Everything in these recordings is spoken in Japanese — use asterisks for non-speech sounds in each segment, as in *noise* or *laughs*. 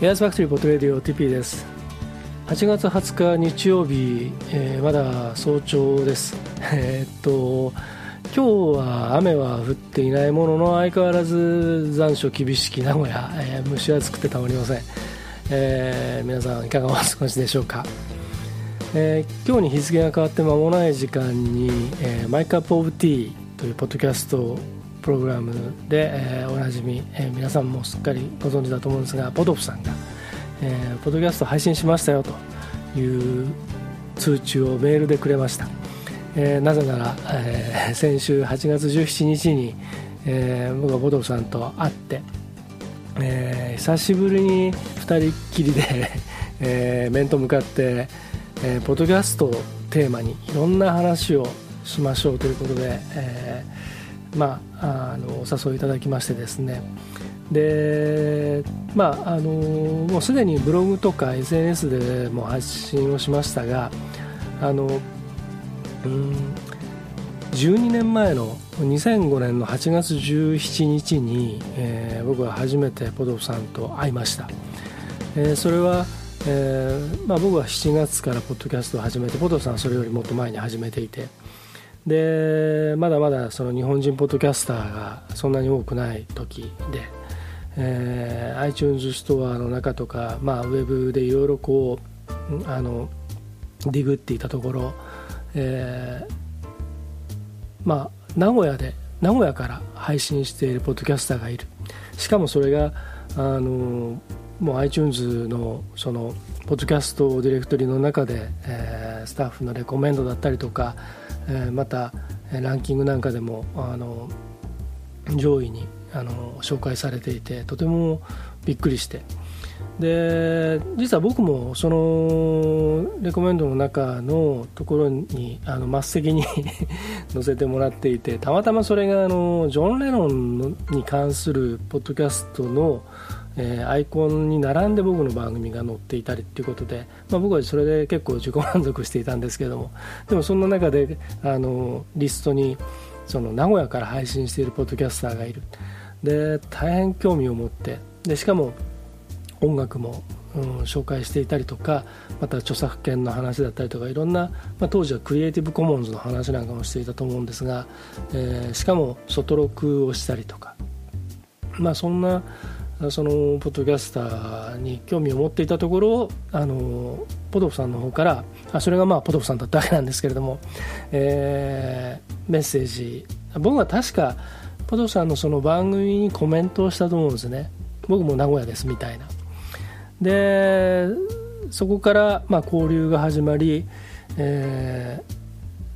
エアーズファクトリーポッドレディオ TP です。8月20日日曜日、えー、まだ早朝です。*laughs* え、っと今日は雨は降っていないものの相変わらず残暑厳しき名古屋、えー、蒸し暑くてたまりません、えー、皆さんいかがお過ごしでしょうか、えー、今日に日付が変わって間もない時間に、えー、 My Cup of Tea というポッドキャストプログラムで、えー、おなじみ、えー、皆さんもすっかりご存知だと思うんですがポトフさんが、えー、ポッドキャスト配信しましたよという通知をメールでくれました、えー、なぜなら、えー、先週8月17日に、えー、僕はポトフさんと会って、えー、久しぶりに2人っきりで *laughs* えー、面と向かって、えー、ポッドキャストをテーマにいろんな話をしましょうということで、えーまあ、あのお誘いいただきましてですね。でまああのもうすでにブログとか SNS でも発信をしましたがあのうん12年前の2005年の8月17日に、えー、僕は初めてポドフさんと会いました、えー、それは、えーまあ、僕は7月からポッドキャストを始めてポドフさんはそれよりもっと前に始めていてでまだまだその日本人ポッドキャスターがそんなに多くない時で、えー、iTunes ストアの中とか、まあ、ウェブでいろいろこうあのディグっていたところ、えー、まあ、名古屋で名古屋から配信しているポッドキャスターがいる。しかもそれがあのもう iTunes のそのポッドキャストディレクトリの中で、えー、スタッフのレコメンドだったりとかえまたランキングなんかでもあの上位にあの紹介されていてとてもびっくりして。で実は僕もそのレコメンドの中のところにあの末席に *laughs* 載せてもらっていてたまたまそれがあのジョン・レノンに関するポッドキャストのえー、アイコンに並んで僕の番組が載っていたりということで、まあ、僕はそれで結構自己満足していたんですけどもでもそんな中であのリストにその名古屋から配信しているポッドキャスターがいる。で大変興味を持ってでしかも音楽も、うん、紹介していたりとかまた著作権の話だったりとかいろんな、まあ、当時はクリエイティブコモンズの話なんかもしていたと思うんですが、えー、しかも外録をしたりとか、まあ、そんなそのポッドキャスターに興味を持っていたところあのポドフさんの方からあそれがまあポドフさんだったわけなんですけれども、えー、メッセージ。僕は確かポドフさんのその番組にコメントをしたと思うんですね。僕も名古屋ですみたいな。でそこからまあ交流が始まり、えー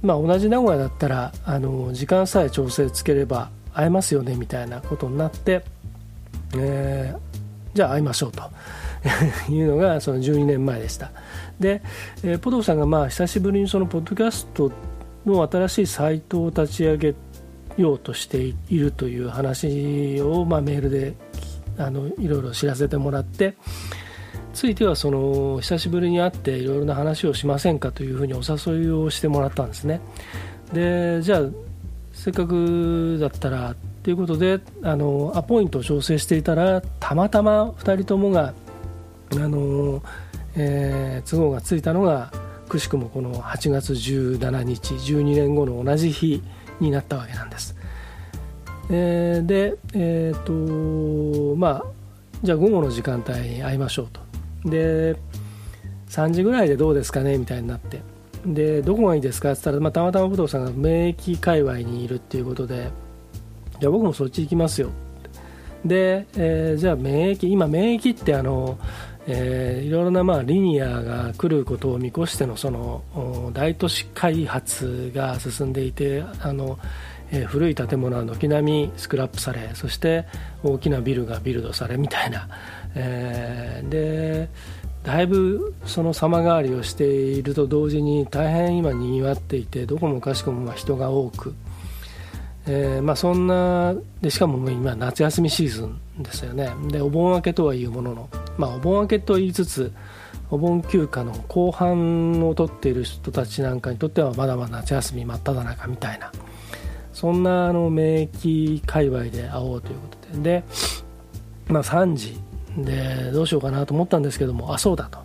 まあ、同じ名古屋だったらあの時間さえ調整つければ会えますよねみたいなことになってえー、じゃあ会いましょうと。*laughs* いうのがその12年前でした。で、えー、ポドさんがまあ久しぶりにそのポッドキャストの新しいサイトを立ち上げようとしているという話を、まあ、メールであのいろいろ知らせてもらってついてはその久しぶりに会っていろいろな話をしませんかというふうにお誘いをしてもらったんですね。でじゃあせっかくだったらということであのアポイントを調整していたらたまたま2人ともがあの、えー、都合がついたのがくしくもこの8月17日12年後の同じ日になったわけなんです。えー、で、えーとまあ、じゃあ午後の時間帯に会いましょうと。で3時ぐらいでどうですかねみたいになってでどこがいいですか？って言ったら、まあ、たまたま武藤さんが免疫界隈にいるっていうことでじゃあ僕もそっち行きますよで、えー、じゃあ免疫今免疫ってあの、えー、いろいろなまあリニアが来ることを見越してのその大都市開発が進んでいてあの、えー、古い建物は軒並みスクラップされそして大きなビルがビルドされみたいな、えー、でだいぶその様変わりをしていると同時に大変今にぎわっていてどこもかしこも人が多くえーまあ、そんなでしかも今夏休みシーズンですよね。でお盆明けとはいうものの、まあ、お盆明けと言いつつお盆休暇の後半を取っている人たちなんかにとってはまだまだ夏休み真っ只中みたいな。そんなあの免疫界隈で会おうということで。で、まあ、3時。でどうしようかなと思ったんですけどもあそうだと。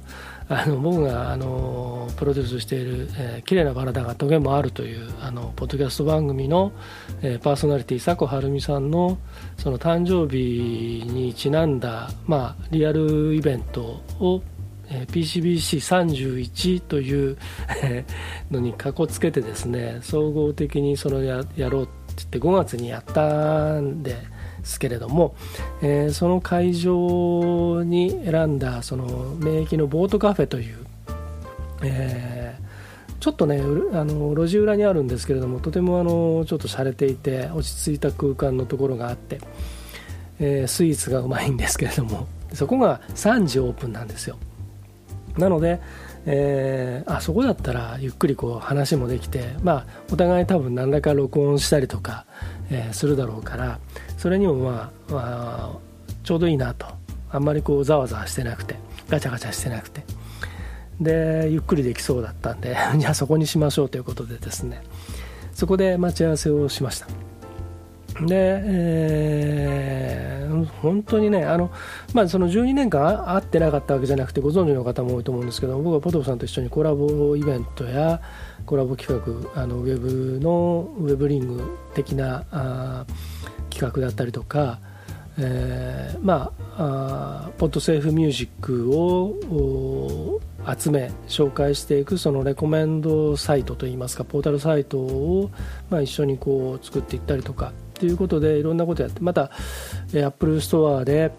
あの僕があのプロデュースしている「えー、綺麗なバラだがトゲもある」というあのポッドキャスト番組の、えー、パーソナリティ佐古晴美さんのその誕生日にちなんだ、まあ、リアルイベントを、えー、PCBC31 というのにかこつけてですね総合的にそのややろうって言って5月にやったんで。ですけれども、えー、その会場に選んだその免疫のボートカフェという、えー、ちょっとねあの路地裏にあるんですけれどもとてもあのちょっと洒落ていて落ち着いた空間のところがあって、えー、スイーツがうまいんですけれどもそこが3時オープンなんですよ。なので、えー、あそこだったらゆっくりこう話もできて、まあ、お互い多分何らか録音したりとか、えー、するだろうからそれにもまあ、まあ、ちょうどいいなと。あんまりこうざわざわしてなくてガチャガチャしてなくて。でゆっくりできそうだったんで *laughs* じゃあそこにしましょうということでですね。そこで待ち合わせをしました。で、えー、本当にねあの、まあ、その12年間会ってなかったわけじゃなくてご存知の方も多いと思うんですけど僕はポトフさんと一緒にコラボイベントやコラボ企画あのウェブのウェブリング的なあ企画だったりとか、えー、まあポッドセーフミュージックを集め紹介していくそのレコメンドサイトといいますかポータルサイトを、まあ、一緒にこう作っていったりとかということでいろんなことやってまた、えー、Apple ストアで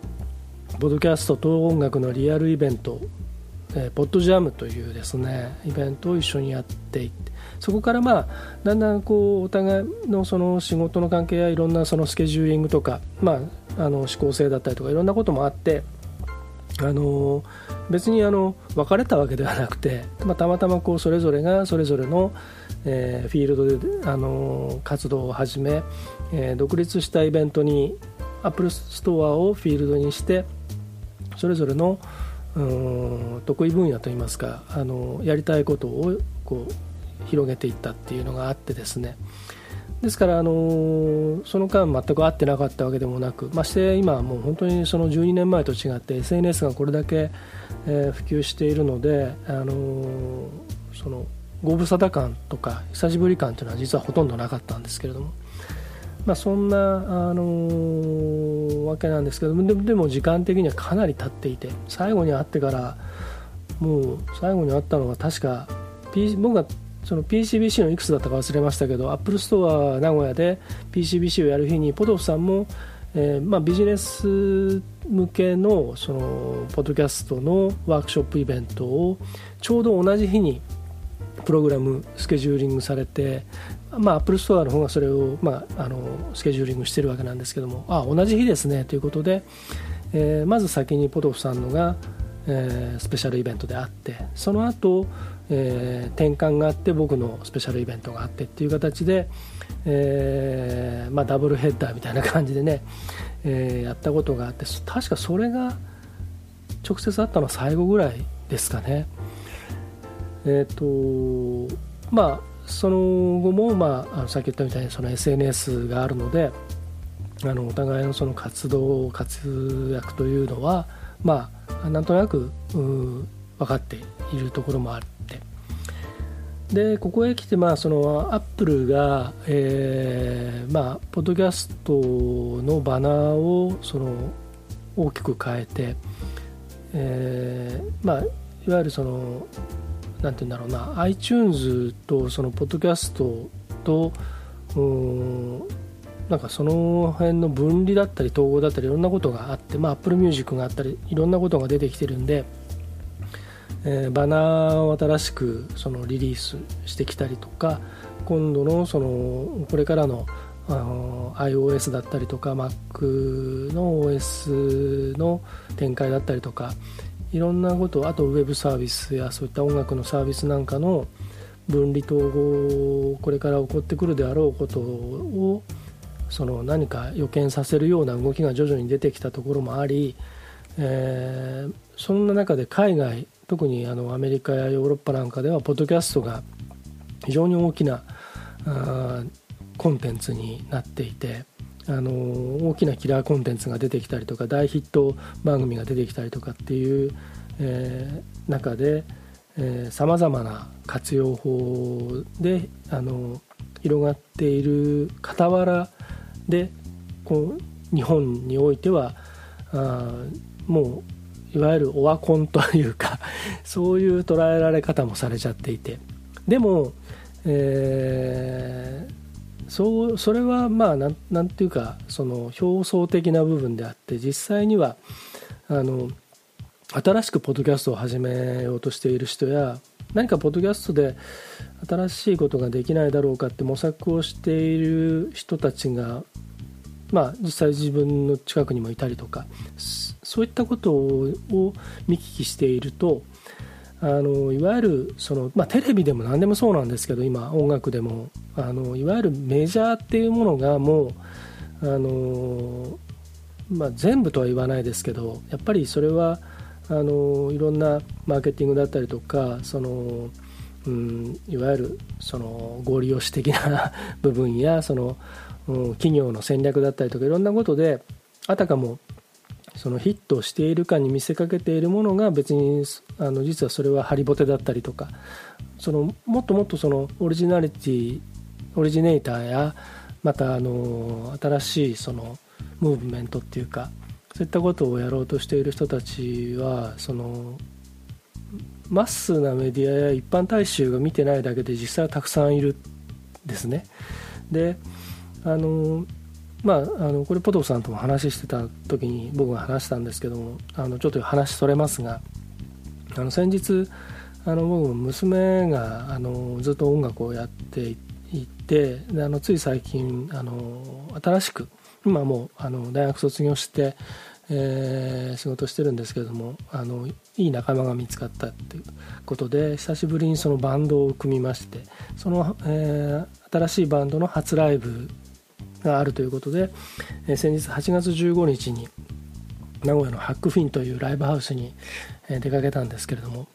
ポッドキャストと音楽のリアルイベント、えー、ポッドジャムというですねイベントを一緒にやっていってそこからまあだんだんこうお互いのその仕事の関係やいろんなそのスケジューリングとか、まあ、あの指向性だったりとかいろんなこともあってあの別にあの別れたわけではなくて、まあ、たまたまこうそれぞれがそれぞれの、えー、フィールドであの活動を始め、えー、独立したイベントにアップルストアをフィールドにしてそれぞれのうん得意分野といいますかあのやりたいことをこう広げていったっていうのがあってですね。ですから、あのその間全く会ってなかったわけでもなくまして今はもう本当にその12年前と違って SNS がこれだけ、え、普及しているので、あのそのご無沙汰感とか久しぶり感というのは実はほとんどなかったんですけれども、まあ、そんな、あのわけなんですけどででも時間的にはかなり経っていて最後に会ってからもう最後に会ったのは確か、P、僕がその PCBC のいくつだったか忘れましたけどアップルストア名古屋で PCBC をやる日にポトフさんも、えーまあ、ビジネス向けのそのポッドキャストのワークショップイベントをちょうど同じ日にプログラムスケジューリングされて、まあ、アップルストアの方がそれを、まあ、あのスケジューリングしてるわけなんですけどもあ同じ日ですねということで、えー、まず先にポトフさんのが、えー、スペシャルイベントであってその後えー、転換があって僕のスペシャルイベントがあってっていう形で、えーまあ、ダブルヘッダーみたいな感じでね、えー、やったことがあって確かそれが直接あったのは最後ぐらいですかね。えっ、ー、とまあその後も、まあ、あのさっき言ったみたいにその SNS があるのであのお互いのその活動活躍というのはまあなんとなく分かっているところもあるでここへ来てまあそのアップルが、えー、まあポッドキャストのバナーをその大きく変えて、えー、まあいわゆるそのなんて言うんだろうな iTunes とそのポッドキャストとうんなんかその辺の分離だったり統合だったりいろんなことがあって、まあ、Apple Music があったりいろんなことが出てきてるんでえー、バナーを新しくそのリリースしてきたりとか今度のそのこれからのあの iOS だったりとか Mac の OS の展開だったりとかいろんなことあとウェブサービスやそういった音楽のサービスなんかの分離統合これから起こってくるであろうことをその何か予見させるような動きが徐々に出てきたところもあり、えー、そんな中で海外特にあのアメリカやヨーロッパなんかではポッドキャストが非常に大きなコンテンツになっていてあの大きなキラーコンテンツが出てきたりとか大ヒット番組が出てきたりとかっていう、えー、中でさまざまな活用法であの広がっている傍らでこう日本においてはあもういわゆるオワコンというか *laughs* そういう捉えられ方もされちゃっていて。でも、えー、そうそれはまあなんなんていうかその表層的な部分であって実際にはあの新しくポッドキャストを始めようとしている人や何かポッドキャストで新しいことができないだろうかって模索をしている人たちがまあ実際自分の近くにもいたりとかそういったことを見聞きしているとあのいわゆるその、まあ、テレビでも何でもそうなんですけど今音楽でもあのいわゆるメジャーっていうものがもうあの、まあ、全部とは言わないですけどやっぱりそれはあのいろんなマーケティングだったりとかその、うん、いわゆるその合理用紙的な *laughs* 部分やその、企業の戦略だったりとかいろんなことであたかもそのヒットしているかに見せかけているものが別にあの実はそれはハリボテだったりとかそのもっともっとそのオリジナリティオリジネーターやまたあの新しいそのムーブメントっていうかそういったことをやろうとしている人たちはそのマッスなメディアや一般大衆が見てないだけで実際はたくさんいるですね。であのまあ、あのこれポトフさんとも話してた時に僕が話したんですけどもあのちょっと話それますがあの先日あの僕娘があのずっと音楽をやっていてであのつい最近あの新しく今もうあの大学卒業して、えー、仕事してるんですけどもあのいい仲間が見つかったっていうことで久しぶりにそのバンドを組みましてその、えー、新しいバンドの初ライブがあるということで、え先日8月15日に名古屋のハックフィンというライブハウスに出かけたんですけれども、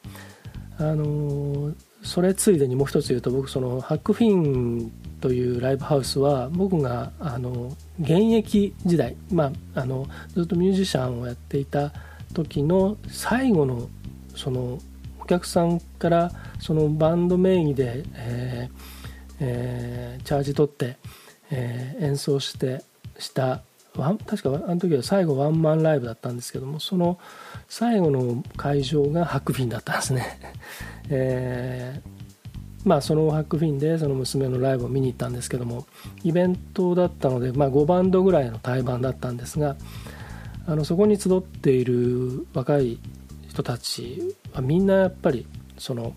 あのそれついでにもう一つ言うと僕そのハックフィンというライブハウスは僕があの現役時代、まあ、あのずっとミュージシャンをやっていた時の最後のそのお客さんからそのバンド名義で、えーえー、チャージ取ってえー、演奏してした確かあの時は最後ワンマンライブだったんですけどもその最後の会場がハックフィンだったんですね、*laughs* えー、まあそのハックフィンでその娘のライブを見に行ったんですけどもイベントだったので、まあ、5バンドぐらいの対バンだったんですがあのそこに集っている若い人たちはみんなやっぱりその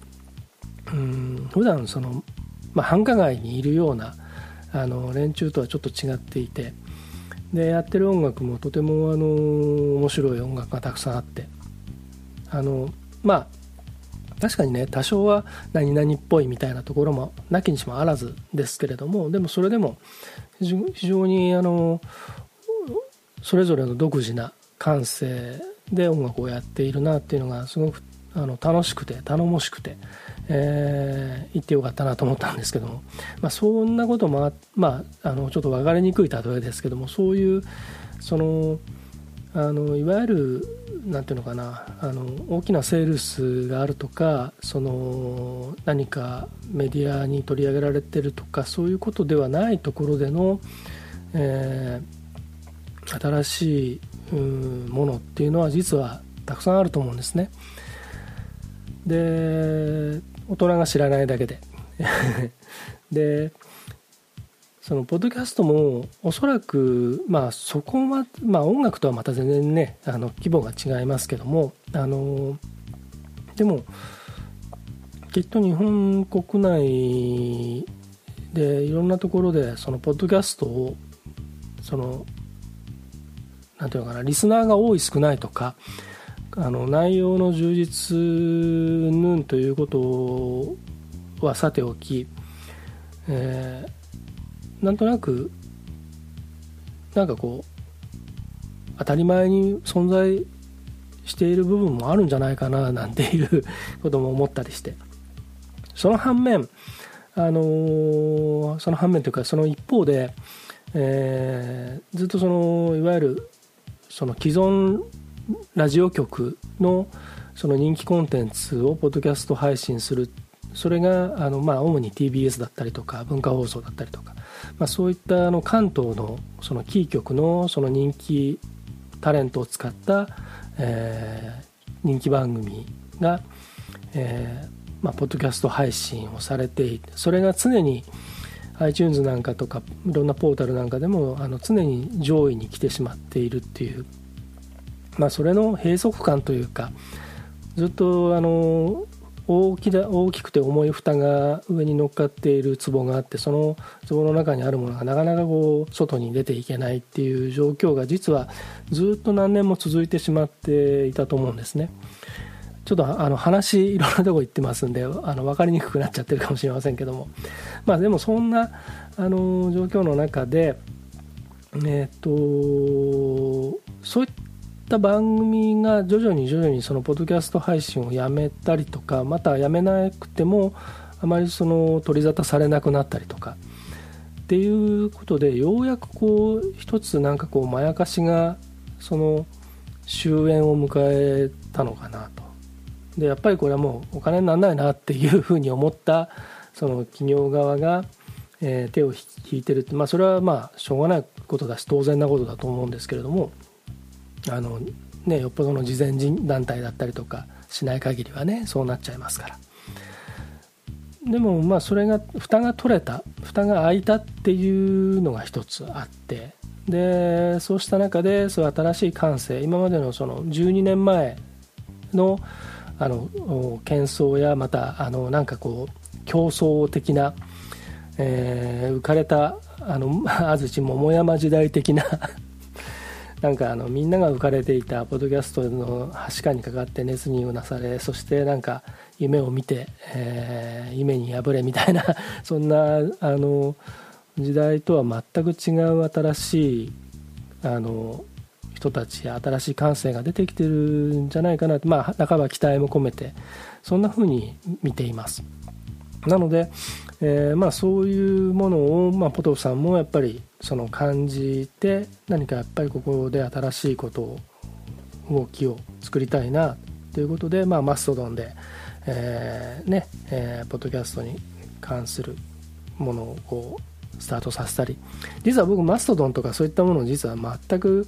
うん普段その、まあ、繁華街にいるようなあの連中とはちょっと違っていてでやってる音楽もとてもあの面白い音楽がたくさんあってあのまあ確かにね多少は何々っぽいみたいなところもなきにしもあらずですけれどもでもそれでも非常にあのそれぞれの独自な感性で音楽をやっているなっていうのがすごくあの楽しくて頼もしくて、えー、行ってよかったなと思ったんですけども、まあ、そんなこともあ、まあ、あのちょっと分かりにくい例えですけどもそういうそのあのいわゆるなんていうのかなあの大きなセールスがあるとかその何かメディアに取り上げられてるとかそういうことではないところでの、えー、新しいものっていうのは実はたくさんあると思うんですね。で大人が知らないだけで。*laughs* でそのポッドキャストもおそらくまあそこはまあ音楽とはまた全然ねあの規模が違いますけどもあのでもきっと日本国内でいろんなところでそのポッドキャストをそのなんていうのかなリスナーが多い少ないとかあの内容の充実ぬんということはさておき、えー、なんとなくなんかこう当たり前に存在している部分もあるんじゃないかななんていうことも思ったりして。その反面あのー、その反面というかその一方でえー、ずっとそのいわゆるその既存ラジオ局のその人気コンテンツをポッドキャスト配信する。それがあの、まあ、主に TBS だったりとか文化放送だったりとか、まあ、そういったあの関東のそのキー局のその人気タレントを使った、えー、人気番組が、えーまあ、ポッドキャスト配信をされていてそれが常に iTunes なんかとかいろんなポータルなんかでもあの常に上位に来てしまっているっていう、まあ、それの閉塞感というかずっとあの大きだ大きくて重い蓋が上に乗っかっている壺があってその壺の中にあるものがなかなかこう外に出ていけないっていう状況が実はずっと何年も続いてしまっていたと思うんですね。ちょっとあの話いろんなとこ行ってますんであの分かりにくくなっちゃってるかもしれませんけどもまあでもそんなあの状況の中でえっ、とそういっった番組が徐々に徐々にそのポッドキャスト配信をやめたりとかまたやめなくてもあまりその取り沙汰されなくなったりとかっていうことでようやくこう一つなんかこうまやかしがその終焉を迎えたのかなと。でやっぱりこれはもうお金にならないなっていうふうに思ったその企業側が、え手を引いてるって、まあ、それはまあしょうがないことだし当然なことだと思うんですけれどもあのねよっぽどの慈善人団体だったりとかしない限りはねそうなっちゃいますから。でもまあそれが蓋が取れた蓋が開いたっていうのが一つあってでそうした中でそう新しい感性今までのその12年前のあの喧騒やまたあのなんかこう競争的な、えー、浮かれたあの安土桃山時代的ななんかあのみんなが浮かれていたポッドキャストのはしかにかかって熱にうなされそしてなんか夢を見て、えー、夢に破れみたいな *laughs* そんなあの時代とは全く違う新しいあの人たちや新しい感性が出てきてるんじゃないかなまあ半ば期待も込めてそんな風に見ています。なので、えー、まあ、そういうものを、まあ、ポトフさんもやっぱりその感じて何かやっぱりここで新しいことを動きを作りたいなということで、まあ、マストドンで、えー、ねえー、ポッドキャストに関するものをこうスタートさせたり。実は僕マストドンとかそういったものを実は全く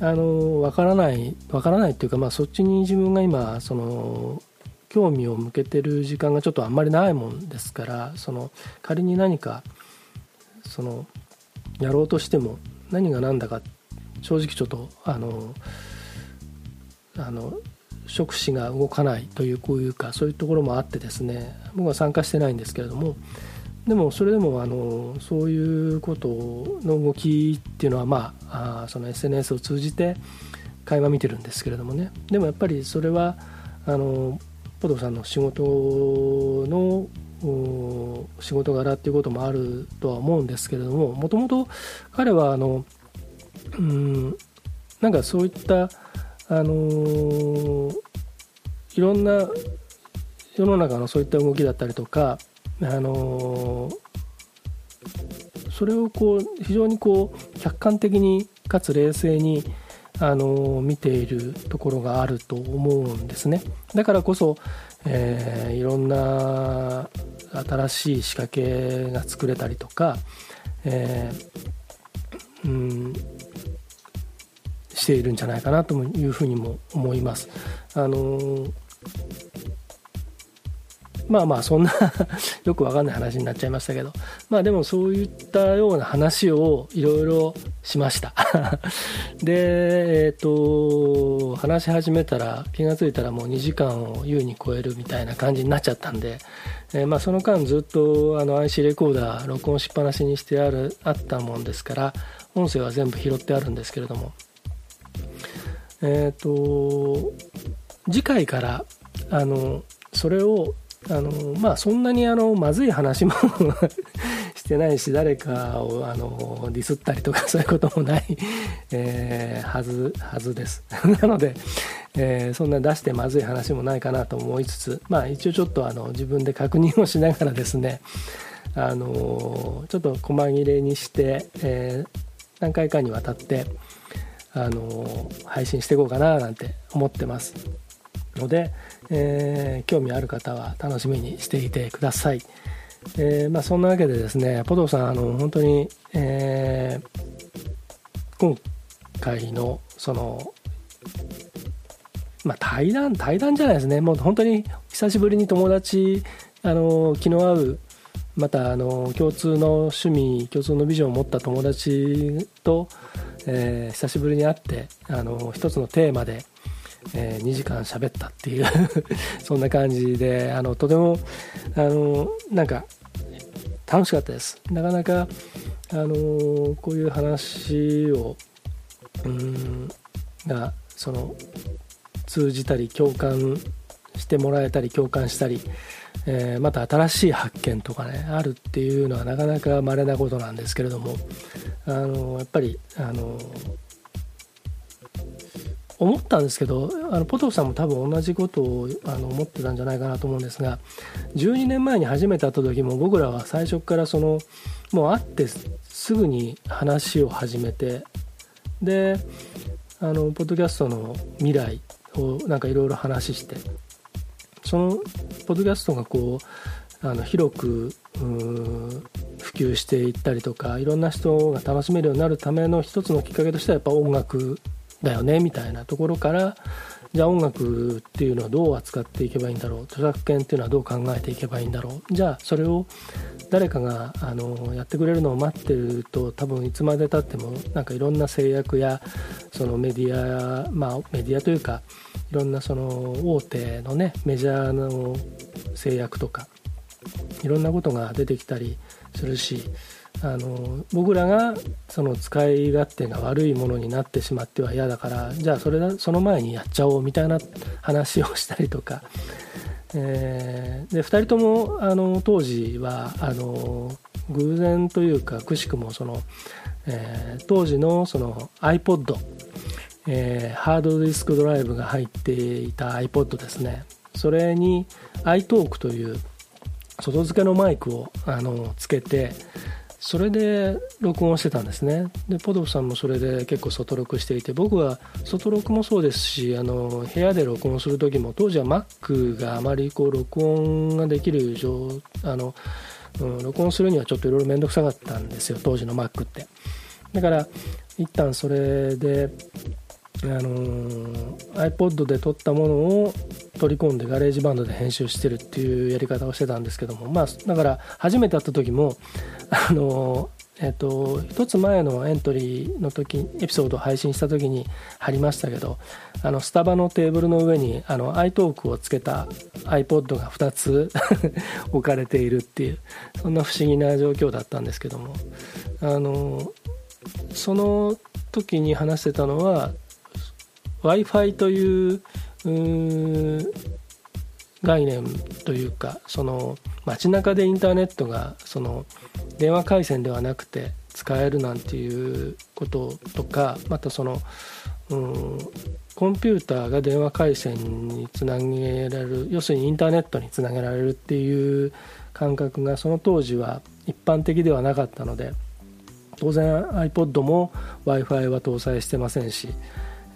あの分からない分からないっていうか、まあ、そっちに自分が今その興味を向けてる時間がちょっとあんまりないもんですからその仮に何かそのやろうとしても何が何だか正直ちょっとあのあの触手が動かないというこういうかそういうところもあってですね僕は参加してないんですけれどもでもそれでもあのそういうことの動きっていうのはまああその SNS を通じて会話見てるんですけれどもね。でもやっぱりそれはあのポドさんの仕事の仕事柄っていうこともあるとは思うんですけれどももともと彼はあのうんなんかそういったあのー、いろんな世の中のそういった動きだったりとか、あのー、それをこう非常にこう客観的にかつ冷静にあの見ているところがあると思うんですねだからこそ、えー、いろんな新しい仕掛けが作れたりとか、えー、うんしているんじゃないかなというふうにも思います。あのまあまあそんな *laughs* よくわかんない話になっちゃいましたけど。まあでもそういったような話をいろいろしました。*laughs* でえっ、ー、と話し始めたら気が付いたらもう2時間を優に超えるみたいな感じになっちゃったんで、えー、まあその間ずっとあの IC レコーダー録音しっぱなしにしてあるあったもんですから音声は全部拾ってあるんですけれども。えっ、ー、と次回からあのそれをあのまあそんなにあのまずい話も *laughs* してないし誰かをあのディスったりとか *laughs* そういうこともない、えー、はずはずです。*laughs* なので、えー、そんな出してまずい話もないかなと思いつつまあ一応ちょっとあの自分で確認をしながらですねあのちょっと細切れにして、えー、何回かにわたってあの配信していこうかななんて思ってます。ので、えー、興味ある方は楽しみにしていてください、えー、まあ、そんなわけでですねポトさんあの本当に、え今回のそのまあ、対談対談じゃないですね。もう本当に久しぶりに友達あの気の合うまたあの共通の趣味共通のビジョンを持った友達と、えー、久しぶりに会ってあの一つのテーマで、えー、2時間喋ったっていう *laughs* そんな感じであのとてもあのなんか楽しかったです。なかなかあのこういう話をうんがその通じたり共感してもらえたり共感したりえー、また新しい発見とかねあるっていうのはなかなか稀なことなんですけれどもあのやっぱりあの思ったんですけどあのポトフさんも多分同じことをあの思ってたんじゃないかなと思うんですが12年前に初めて会った時も僕らは最初からそのもう会ってすぐに話を始めてであのポッドキャストの未来をなんかいろいろ話してそのポッドキャストがこうあの広く普及していったりとかいろんな人が楽しめるようになるための一つのきっかけとしてはやっぱ音楽だよねみたいなところからじゃあ音楽っていうのはどう扱っていけばいいんだろう？著作権っていうのはどう考えていけばいいんだろう？じゃあそれを誰かがあのやってくれるのを待ってると多分いつまでたってもなんかいろんな制約やそのメディアまあメディアというかいろんなその大手のねメジャーの制約とかいろんなことが出てきたりするしあの僕らがその使い勝手が悪いものになってしまっては嫌だからじゃあそれその前にやっちゃおうみたいな話をしたりとか、えー、で2人ともあの当時はあの偶然というかくしくもその、えー、当時のその iPod えー、ハードディスクドライブが入っていた iPod ですね。それに iTalk という外付けのマイクをあのつけてそれで録音してたんですね。でポドフさんもそれで結構外録していて僕は外録もそうですしあの部屋で録音する時も当時は Mac があまりこう録音ができる状あの、うん、録音するにはちょっといろいろ面倒くさかったんですよ当時の Mac って。だから一旦それであのー、iPod で録ったものを取り込んで GarageBand で編集してるっていうやり方をしてたんですけどもまあだから初めて会った時もあのー、えっ、と一つ前のエントリーの時エピソードを配信した時に貼りましたけどあのスタバのテーブルの上にあの iTalk をつけた iPod が2つ *laughs* 置かれているっていうそんな不思議な状況だったんですけどもあのその時に話してたのは w i f i という概念というかその街中でインターネットがその電話回線ではなくて使えるなんていうこととかまたそのうんコンピューターが電話回線につなげられる要するにインターネットにつなげられるっていう感覚がその当時は一般的ではなかったので当然 iPod も w i f i は搭載してませんし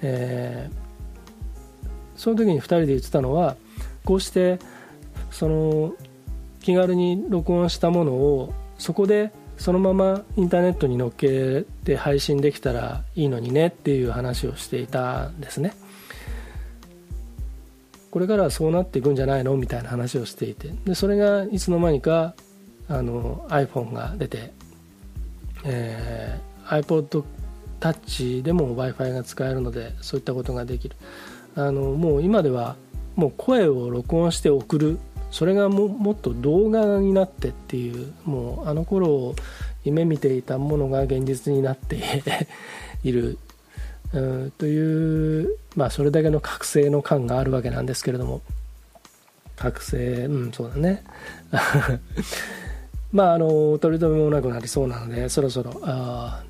えー、その時に2人で言ってたのはこうしてその気軽に録音したものをそこでそのままインターネットに載っけて配信できたらいいのにねっていう話をしていたんですね。これからはそうなっていくんじゃないの？みたいな話をしていて。でそれがいつの間にかあの iPhone が出て、えー、iPod タッチでも w i f i が使えるのでそういったことができる。あのもう今ではもう声を録音して送る。それがももっと動画になってっていうもうあの頃夢見ていたものが現実になって *laughs* いる、うん、というまあそれだけの覚醒の感があるわけなんですけれども。覚醒うんそうだね。*laughs* まああの取り留めもなくなりそうなのでそろそろあ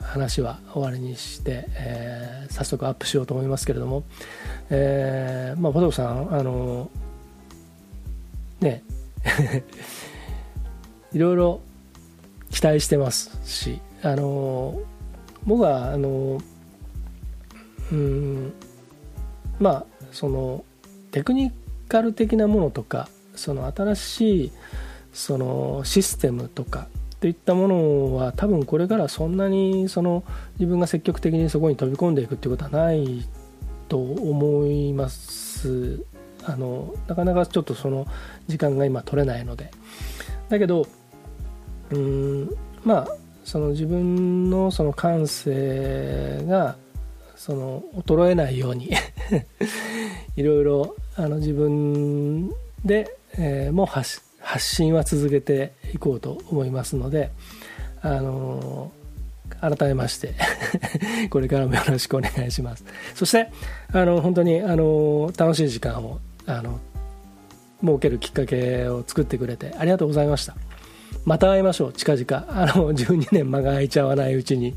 話は終わりにして、えー、早速アップしようと思いますけれども、えー、まあ、ポトフさん、あのね *laughs* いろいろ期待してますしあの僕はあのうんまあそのテクニカル的なものとかその新しいそのシステムとかといったものは多分これからそんなにその自分が積極的にそこに飛び込んでいくっていうことはないと思います。あのなかなかちょっとその時間が今取れないので。だけどうんまあその自分のその感性がその衰えないように *laughs* いろいろあの自分で、えー、も発発信は続けていこうと思いますので、あの、改めまして *laughs* これからもよろしくお願いします。そしてあの本当に、あの楽しい時間をあの設けるきっかけを作ってくれてありがとうございました。また会いましょう。近々。あの12年間が空いちゃわないうちに。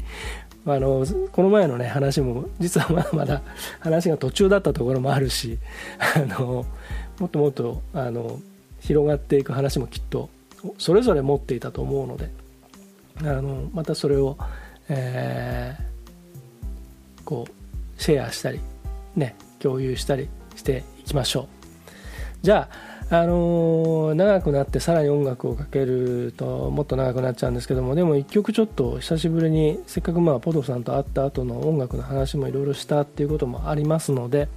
あのこの前のね話も実はまだまだ話が途中だったところもあるしあのもっともっとあの広がっていく話もきっとそれぞれ持っていたと思うのであのまたそれを、えー、こうシェアしたりね共有したりしていきましょう。じゃあ、あのー、長くなってさらに音楽をかけるともっと長くなっちゃうんですけどもでも一曲ちょっと久しぶりにせっかくまあポドさんと会った後の音楽の話もいろいろしたっていうこともありますので、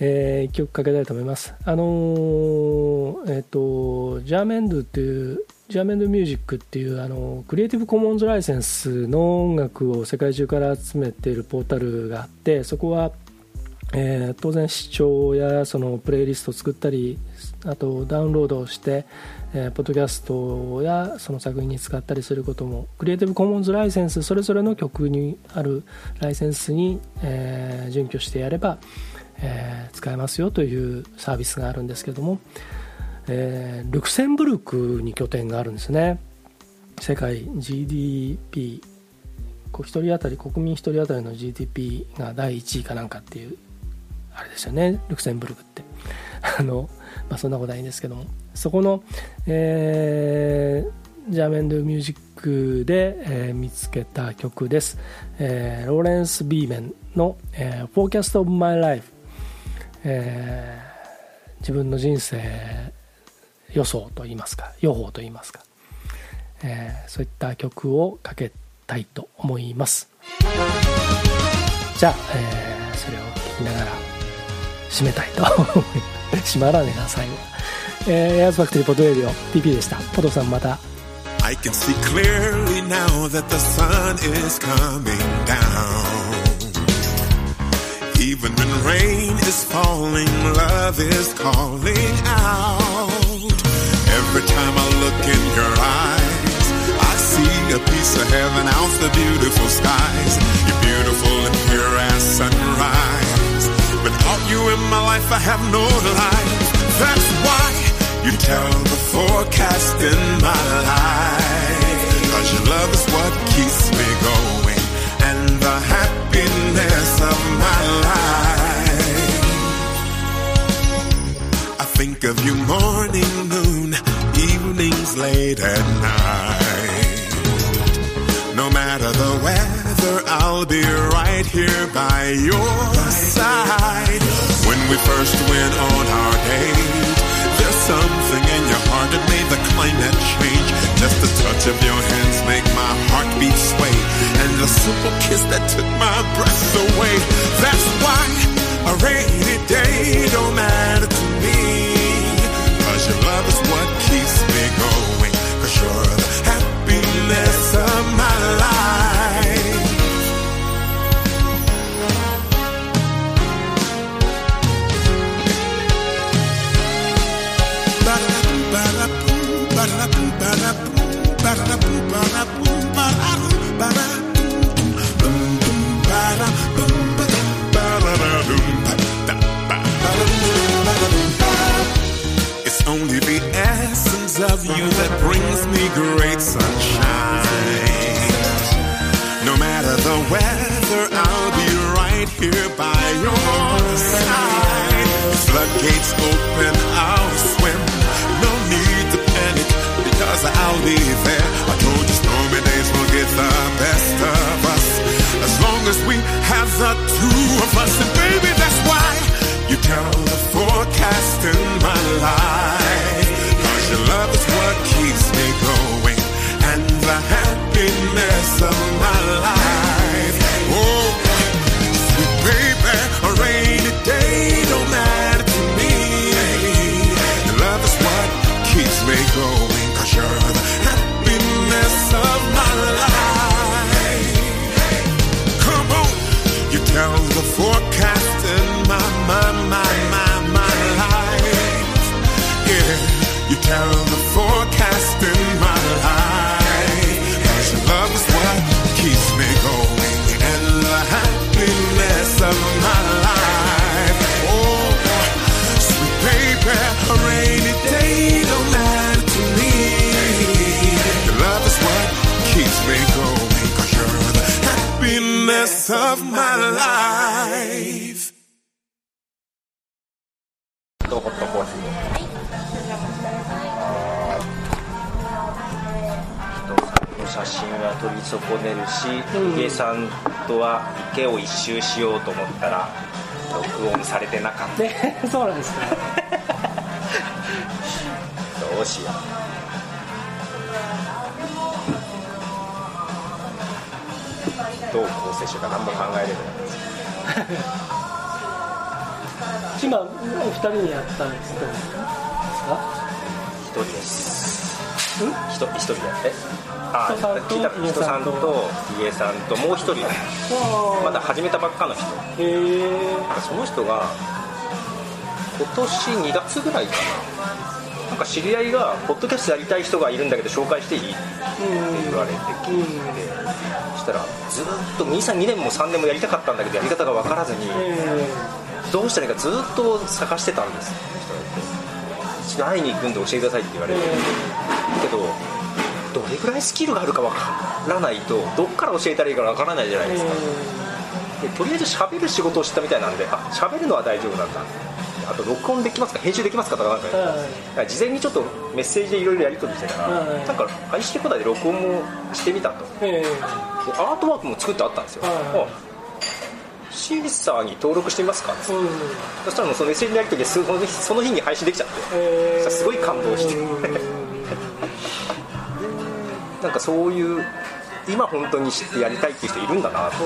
えー、1曲かけたいと思います。あのー、えっ、ー、と、ジャーメンドっていう、ジャーメンドミュージックっていうあのクリエイティブコモンズライセンスの音楽を世界中から集めているポータルがあってそこは、えー、当然視聴やそのプレイリストを作ったりあとダウンロードをして、えー、ポッドキャストやその作品に使ったりすることもクリエイティブコモンズライセンスそれぞれの曲にあるライセンスに、えー、準拠してやればえー、使えますよというサービスがあるんですけども、えー、ルクセンブルクに拠点があるんですね。世界 GDP 1人当たり国民1人当たりの GDP が第1位かなんかっていうあれですよね。ルクセンブルクって。*laughs* あの、まあ、そんなことないんですけども。そこの、えー、ジャーメンドミュージックで、えー、見つけた曲です、えー、ローレンス・ビーメンの、えー「Forecast of My Life」えー、自分の人生予想といいますか予報といいますか、えー、そういった曲をかけたいと思います。じゃあ、えー、それを聞きながら締めたいと締まらねえな最後。えー、エアーズファクトリーポッドレディオ TP でした。ポトフさんまた。I can see clearly now that the sun is coming down. Even when rain is falling, love is calling out. Every time I look in your eyes, I see a piece of heaven out the beautiful skies. You're beautiful and pure as sunrise. Without you in my life, I have no life. That's why you tell the forecast in my life. Cause your love is what keeps me going. And the of my life. I think of you morning, noon, evenings late at night. No matter the weather, I'll be right here by your side. When we first went on our date, there's something in your heart that made the climate change. Just the touch of your hands make my heart beat sway. And the simple kiss that took my breath rainy day Floodgates open, I'll swim. No need to panic because I'll be there. I told you stormy days will get the best of us. As long as we have the two of us. And baby, that's why you tell the forecast 写真は撮り損ねるし、ヒゲさんとは池を一周しようと思ったら録音されてなかった。ね *laughs* そうなんですか *laughs* どうしよう。どう構成しようか何も考えれない。*laughs* 今お二人にやったんですか？一人ですん一一人でえ？あ人さんと聞いたヒゲさんと人さんと。ヒゲさんともう一人。まだ始めたばっかの人。へえ。その人が今年2月ぐらいかな。なんか知り合いがポッドキャストやりたい人がいるんだけど紹介していい？って言われて。聞いて、そしたらずっと2 2年も3年もやりたかったんだけどやり方が分からずにどうしたらいいかずっと探してたんです。一度会いに行くんで教えてくださいって言われて、けどどれぐらいスキルがあるか分からないとどっから教えたらいいか分からないじゃないですか、でとりあえず喋る仕事を知ったみたいなんであ喋るのは大丈夫なんだ。あと録音できますか？編集できますかとかなんか、は事前にちょっとメッセージでいろいろやり取りしてたら、はいなんか IC コーダーで録音もしてみたと。ええでアートワークも作ってあったんですよ、はいあシーサーに登録してみますか？うん。そしたらもうその SN のやり取りでその日その日に配信できちゃって。すごい感動してなんかそういう今本当に知ってやりたいっていう人いるんだなと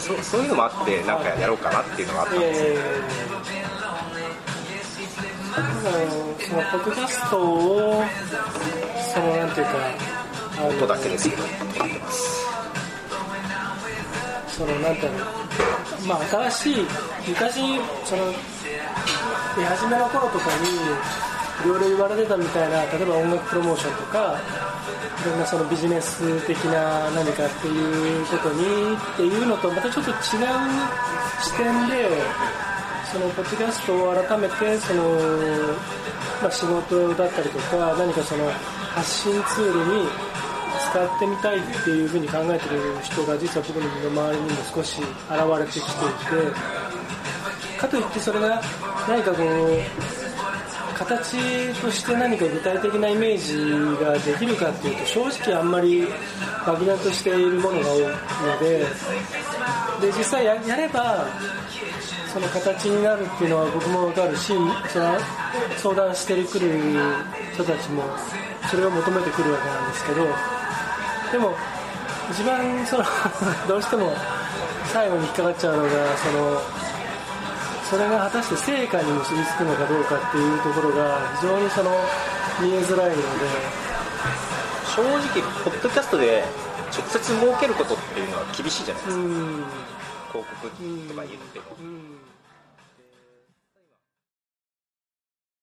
そそういうのもあってなんかやろうかなっていうのがあったんですよ、ええそのポッドキャストをそのなんていうか音だけですけどやってますそのなんていうのまあ新しい昔その出始めの頃とかにいろいろ言われてたみたいな例えば音楽プロモーションとかいろんなそのビジネス的な何かっていうことにっていうのとまたちょっと違う視点でそのポッドキャストを改めてその、まあ、仕事だったりとか何かその発信ツールに使ってみたいっていうふうに考えてる人が実は僕の身の回りにも少し現れてきていてかといってそれが何かこう形として何か具体的なイメージができるかっていうと正直あんまり漠然としているものが多いのでで実際やればその形になるっていうのは僕も分かるしその相談してくる人たちもそれを求めてくるわけなんですけどでも一番その *laughs* どうしても最後に引っかかっちゃうのがそのそれが果たして成果に結びつくのかどうかっていうところが非常にその見えづらいので。正直ポッドキャストで直接儲けることっていうのは厳しいじゃないですか、うん。広告とか言っても、うん